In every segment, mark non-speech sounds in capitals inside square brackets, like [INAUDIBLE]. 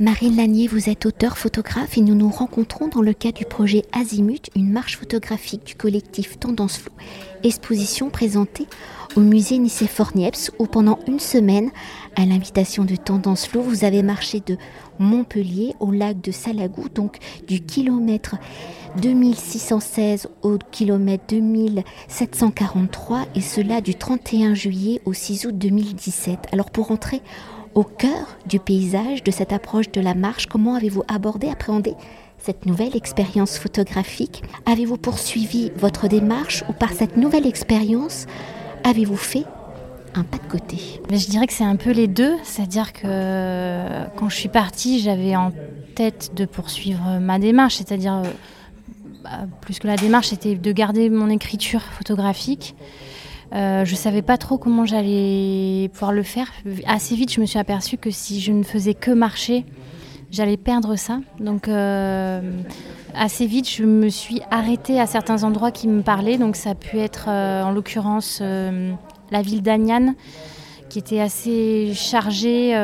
Marine Lanier, vous êtes auteur photographe et nous nous rencontrons dans le cadre du projet Azimut, une marche photographique du collectif Tendance Floue, exposition présentée au musée Nicéphore Niepce où pendant une semaine, à l'invitation de Tendance Floue, vous avez marché de Montpellier au lac de Salagou, donc du kilomètre 2616 au kilomètre 2743 et cela du 31 juillet au 6 août 2017. Alors pour entrer au cœur du paysage de cette approche de la marche, comment avez-vous abordé, appréhendé cette nouvelle expérience photographique? Avez-vous poursuivi votre démarche ou par cette nouvelle expérience avez-vous fait un pas de côté? Je dirais que c'est un peu les deux, c'est-à-dire que quand je suis partie, j'avais en tête de poursuivre ma démarche, c'est-à-dire euh, bah, plus que la démarche, c'était de garder mon écriture photographique. Euh, je ne savais pas trop comment j'allais pouvoir le faire. Assez vite, je me suis aperçue que si je ne faisais que marcher, j'allais perdre ça. Donc euh, assez vite, je me suis arrêtée à certains endroits qui me parlaient. Donc ça a pu être euh, en l'occurrence la ville d'Agnan, qui était assez chargée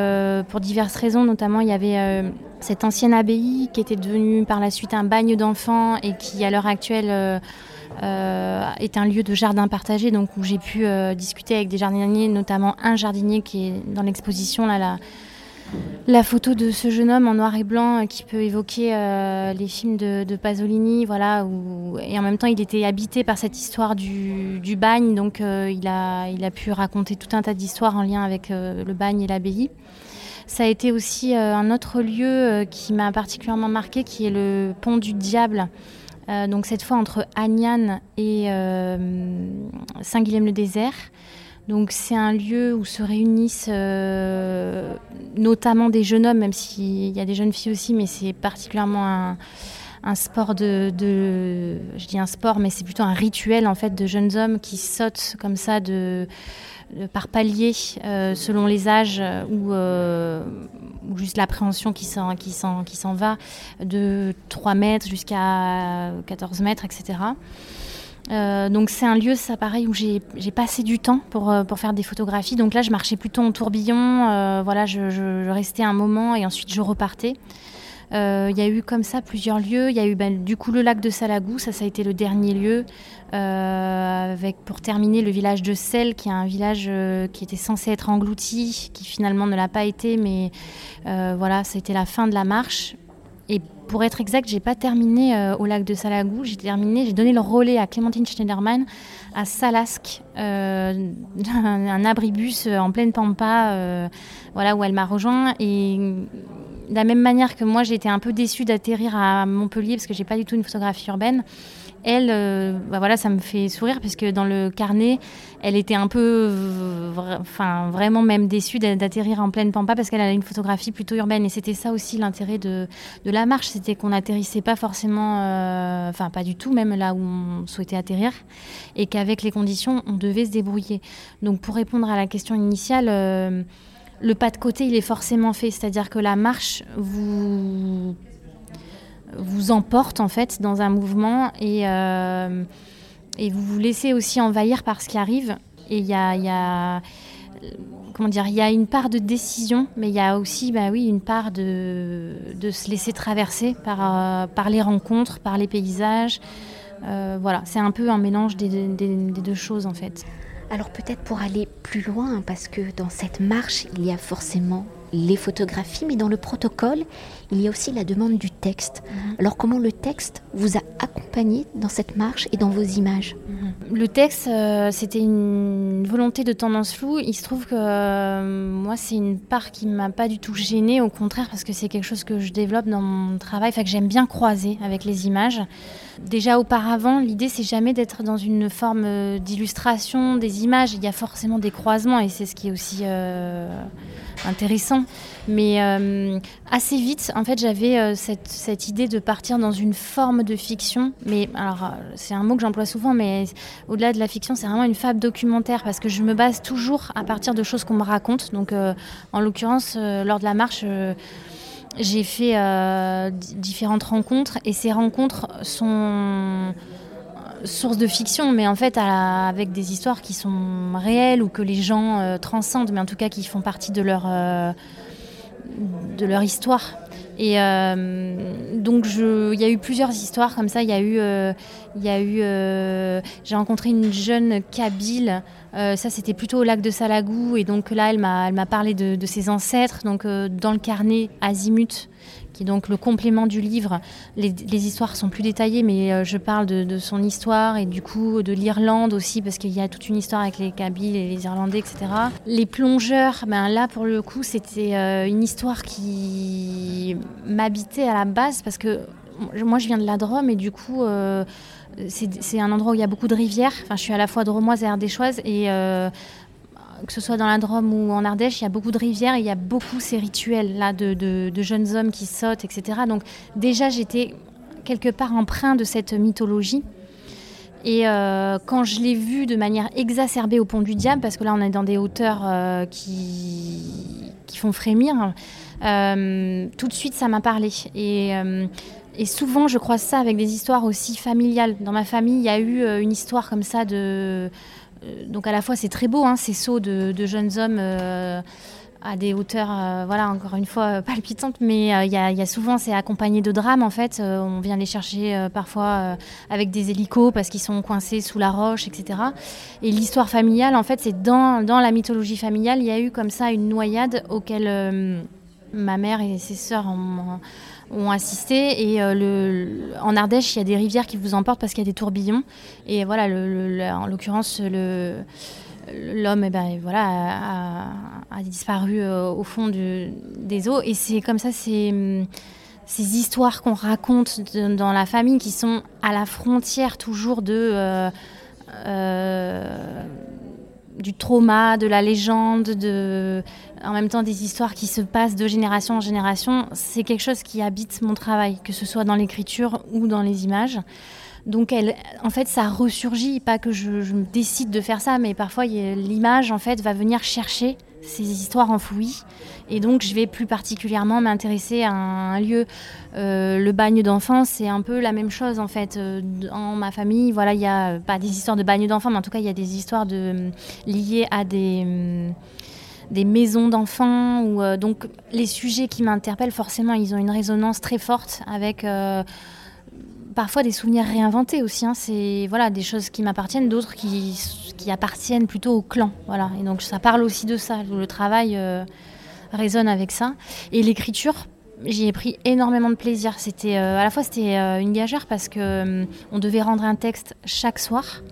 pour diverses raisons. Notamment, il y avait cette ancienne abbaye qui était devenue par la suite un bagne d'enfants et qui, à l'heure actuelle, est un lieu de jardin partagé, donc où j'ai pu euh, discuter avec des jardiniers, notamment un jardinier qui est dans l'exposition là, la, photo de ce jeune homme en noir et blanc euh, qui peut évoquer les films de, Pasolini, voilà, et en même temps il était habité par cette histoire du, du bagne, donc il, a, il a pu raconter tout un tas d'histoires en lien avec le bagne et l'abbaye. Ça a été aussi un autre lieu qui m'a particulièrement marqué, qui est le pont du Diable, euh, donc cette fois entre Agnan et euh, Saint-Guilhem-le-Désert. Donc c'est un lieu où se réunissent euh, notamment des jeunes hommes, même s'il y a des jeunes filles aussi, mais c'est particulièrement un, sport de, je dis un sport, mais c'est plutôt un rituel en fait de jeunes hommes qui sautent comme ça de par palier selon les âges ou, ou juste l'appréhension qui s'en, qui, qui s'en va, de 3 mètres jusqu'à 14 mètres, etc. Euh, donc c'est un lieu, ça pareil, où j'ai, passé du temps pour, euh, pour faire des photographies. Donc là, je marchais plutôt en tourbillon, euh, voilà, je, je, restais un moment et ensuite je repartais. Euh, il y a eu comme ça plusieurs lieux. Il y a eu ben, du coup le lac de Salagou, ça, ça a été le dernier lieu. Euh, avec pour terminer le village de Selle, qui est un village euh, qui était censé être englouti, qui finalement ne l'a pas été, mais voilà, ça a été la fin de la marche. Et pour être exact, j'ai pas terminé au lac de Salagou. J'ai terminé, j'ai donné le relais à Clémentine Schneiderman à Salasque, un, [LAUGHS] un, abribus en pleine pampa, voilà où elle m'a rejoint. Et de la même manière que moi, j'ai été un peu déçue d'atterrir à Montpellier parce que j'ai pas du tout une photographie urbaine. Elle, euh, bah voilà, ça me fait sourire parce que dans le carnet, elle était un peu, enfin, vraiment même déçue d'atterrir en pleine pampa parce qu'elle a une photographie plutôt urbaine. Et c'était ça aussi l'intérêt de, de, la marche, c'était qu'on n'atterrissait pas forcément, euh, enfin, pas du tout, même là où on souhaitait atterrir, et qu'avec les conditions, on devait se débrouiller. Donc, pour répondre à la question initiale. Euh, le pas de côté, il est forcément fait. C'est-à-dire que la marche vous, vous emporte en fait dans un mouvement et, euh, et vous vous laissez aussi envahir par ce qui arrive. Et il y a, comment dire, il y a une part de décision, mais il y a aussi, bah oui, une part de, de se laisser traverser par, euh, par les rencontres, par les paysages. Euh, voilà, c'est un peu un mélange des, des deux choses en fait. Alors peut-être pour aller plus loin, parce que dans cette marche, il y a forcément les photographies, mais dans le protocole, il y a aussi la demande du texte. Mhm. Alors comment le texte vous a accompagné dans cette marche et dans vos images mhm. Le texte, euh, c'était une volonté de tendance floue. Il se trouve que euh, moi, c'est une part qui m'a pas du tout gênée, au contraire, parce que c'est quelque chose que je développe dans mon travail, que j'aime bien croiser avec les images. Déjà auparavant, l'idée, c'est jamais d'être dans une forme euh, d'illustration des images. Il y a forcément des croisements et c'est ce qui est aussi intéressant. Mais euh, assez vite, en fait, j'avais euh, cette, idée de partir dans une forme de fiction. Mais alors, euh, c'est un mot que j'emploie souvent, mais au-delà de la fiction, c'est vraiment une fable documentaire parce que je me base toujours à partir de choses qu'on me raconte. Donc, en l'occurrence, lors de la marche, j'ai fait différentes rencontres et ces rencontres sont source de fiction, mais en fait avec des histoires qui sont réelles ou que les gens transcendent, mais en tout cas qui font partie de leur, de leur histoire. Et euh, donc, il y a eu plusieurs histoires comme ça. Il y a eu, euh, eu, euh, j'ai rencontré une jeune Kabyle. ça, c'était plutôt au lac de Salagou. Et donc là, elle m'a, parlé de, ses ancêtres. Donc, dans le carnet Azimut, qui est donc le complément du livre. Les, histoires sont plus détaillées, mais euh, je parle de, son histoire et du coup de l'Irlande aussi, parce qu'il y a toute une histoire avec les Kabyles et les Irlandais, etc. Les plongeurs, ben là pour le coup, c'était euh, une histoire qui m'habitait à la base, parce que moi je viens de la Drôme et du coup. Euh, c'est un endroit où il y a beaucoup de rivières. Enfin, je suis à la fois dromoise et ardéchoise et que ce soit dans la Drôme ou en Ardèche, il y a beaucoup de rivières, il y a beaucoup ces rituels là de, jeunes hommes qui sautent, etc. Donc déjà, j'étais quelque part empreint de cette mythologie. Et euh, quand je l'ai vu de manière exacerbée au Pont du Diable, parce que là on est dans des hauteurs euh, qui, font frémir, euh, tout de suite ça m'a parlé. Et, et, souvent je croise ça avec des histoires aussi familiales. Dans ma famille, il y a eu une histoire comme ça de donc à la fois c'est très beau, hein, ces sauts de, jeunes hommes euh, à des hauteurs, euh, voilà, encore une fois [LAUGHS] palpitantes, mais il y, a souvent c'est accompagné de drames en fait. on vient les chercher parfois avec des hélicos parce qu'ils sont coincés sous la roche, etc. Et l'histoire familiale, en fait, c'est dans, dans, la mythologie familiale, il y a eu comme ça une noyade auquel ma mère et ses sœurs ont ont assisté. Et euh, en Ardèche, il y a des rivières qui vous emportent parce qu'il y a des tourbillons. Et voilà, en l'occurrence, l'homme eh ben, voilà, a, disparu euh, au fond des eaux. Et c'est comme ça, ces histoires qu'on raconte dans la famille qui sont à la frontière toujours de... Euh, du trauma, de la légende, de, en même temps des histoires qui se passent de génération en génération, c'est quelque chose qui habite mon travail, que ce soit dans l'écriture ou dans les images. Donc, elle, en fait, ça ressurgit, pas que je, je décide de faire ça, mais parfois l'image, en fait, va venir chercher ces histoires enfouies. Et donc, je vais plus particulièrement m'intéresser à un lieu. Euh, le bagne d'enfants, c'est un peu la même chose en fait. Euh, dans ma famille, voilà, il n'y a pas des histoires de bagne d'enfants, mais en tout cas, il y a des histoires de, liées à des maisons d'enfants. Euh, donc les sujets qui m'interpellent, forcément, ils ont une résonance très forte avec parfois des souvenirs réinventés aussi. Hein. C'est voilà, des choses qui m'appartiennent, d'autres qui, qui, appartiennent plutôt au clan. Voilà. Et donc ça parle aussi de ça. Le travail résonne avec ça. Et l'écriture, j'y ai pris énormément de plaisir. C'était euh, à la fois c'était euh, une gageure parce que euh, on devait rendre un texte chaque soir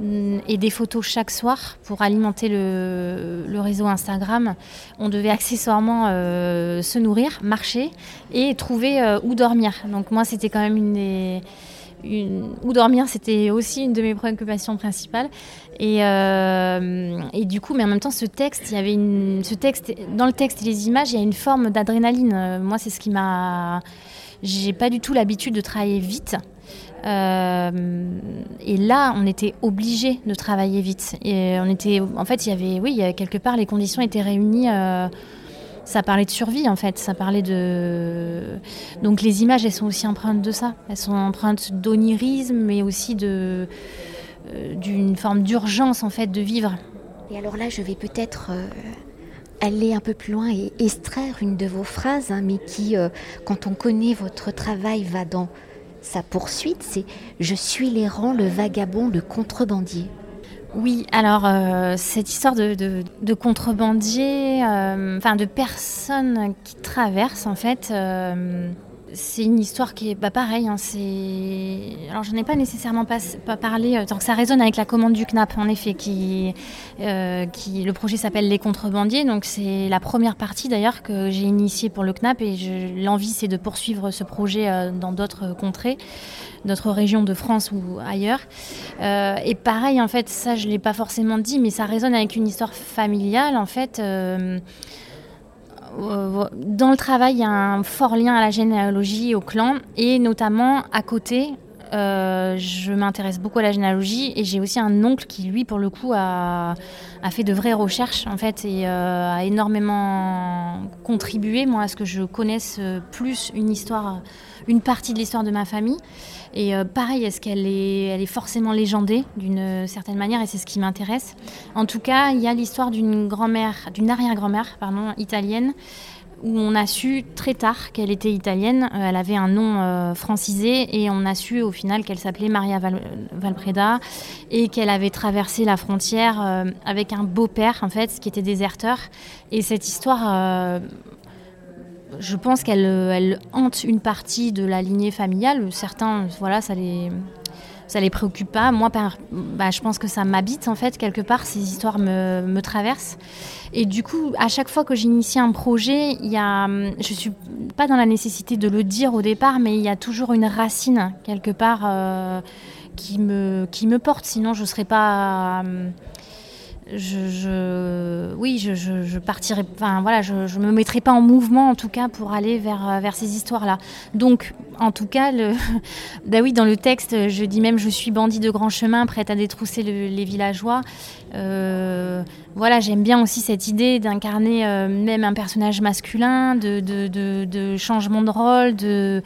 mm, et des photos chaque soir pour alimenter le, le réseau Instagram. On devait accessoirement se nourrir, marcher et trouver où dormir. Donc moi c'était quand même une des une... où dormir, c'était aussi une de mes préoccupations principales. Et, euh, et, du coup, mais en même temps, ce texte, il y avait ce texte, dans le texte et les images, il y a une forme d'adrénaline. Euh, moi, c'est ce qui m'a. J'ai pas du tout l'habitude de travailler vite. Euh, et là, on était obligé de travailler vite. Et on était, en fait, il y avait, oui, quelque part, les conditions étaient réunies ça parlait de survie en fait, ça parlait de... Donc les images, elles sont aussi empreintes de ça, elles sont empreintes d'onirisme, mais aussi euh, d'une forme d'urgence en fait de vivre. Et alors là, je vais peut-être euh, aller un peu plus loin et extraire une de vos phrases, hein, mais qui, euh, quand on connaît votre travail, va dans sa poursuite, c'est ⁇ Je suis l'errant, le vagabond, le contrebandier ⁇ oui, alors euh, cette histoire de, de, contrebandiers, euh, enfin de personnes qui traversent en fait, euh, c'est une histoire qui est pas bah, pareil. Hein, c'est alors je n'en ai pas nécessairement pas, parlé tant que ça résonne avec la commande du CNAP en effet, qui, qui le projet s'appelle les contrebandiers. Donc c'est la première partie d'ailleurs que j'ai initiée pour le CNAP et l'envie c'est de poursuivre ce projet dans d'autres contrées notre région de France ou ailleurs. Euh, et pareil, en fait, ça je l'ai pas forcément dit, mais ça résonne avec une histoire familiale. En fait, euh, euh, dans le travail, il y a un fort lien à la généalogie, au clan, et notamment à côté, euh, je m'intéresse beaucoup à la généalogie et j'ai aussi un oncle qui, lui, pour le coup, a, fait de vraies recherches en fait et euh, a énormément contribué moi à ce que je connaisse plus une histoire, une partie de l'histoire de ma famille. Et pareil, est-ce qu'elle est, elle est forcément légendée d'une certaine manière et c'est ce qui m'intéresse. En tout cas, il y a l'histoire d'une grand-mère, d'une arrière-grand-mère, pardon, italienne où on a su très tard qu'elle était italienne. Euh, elle avait un nom euh, francisé et on a su au final qu'elle s'appelait Maria Valpreda et qu'elle avait traversé la frontière euh, avec un beau-père en fait, qui était déserteur. Et cette histoire, je pense qu'elle elle hante une partie de la lignée familiale. Certains, voilà, ça les ça les préoccupe pas. Moi, bah, je pense que ça m'habite en fait quelque part. Ces histoires me, traversent. Et du coup, à chaque fois que j'initie un projet, il y a, je suis pas dans la nécessité de le dire au départ, mais il y a toujours une racine quelque part euh, qui me qui me porte. Sinon, je serais pas je, oui, je, partirai, enfin voilà, je, me mettrai pas en mouvement en tout cas pour aller vers, euh, vers ces histoires-là. Donc, en tout cas, [LAUGHS] bah oui, dans le texte, je dis même je suis bandit de grand chemin, prête à détrousser les villageois. Euh, voilà, j'aime bien aussi cette idée d'incarner euh, même un personnage masculin, de, de changement de rôle, de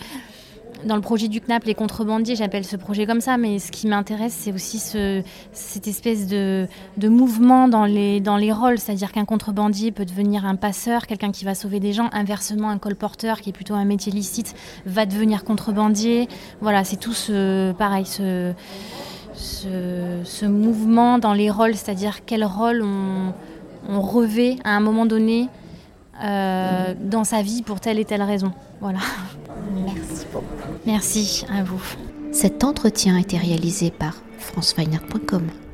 dans le projet du CNAP, les contrebandiers, j'appelle ce projet comme ça, mais ce qui m'intéresse, c'est aussi ce, cette espèce de, mouvement dans les, dans les rôles, c'est-à-dire qu'un contrebandier peut devenir un passeur, quelqu'un qui va sauver des gens, inversement, un colporteur, qui est plutôt un métier licite, va devenir contrebandier. Voilà, c'est tout ce, pareil, ce, ce, mouvement dans les rôles, c'est-à-dire quel rôle on, on revêt à un moment donné euh, dans sa vie pour telle et telle raison. Voilà. Merci à vous. Cet entretien a été réalisé par franceweiner.com.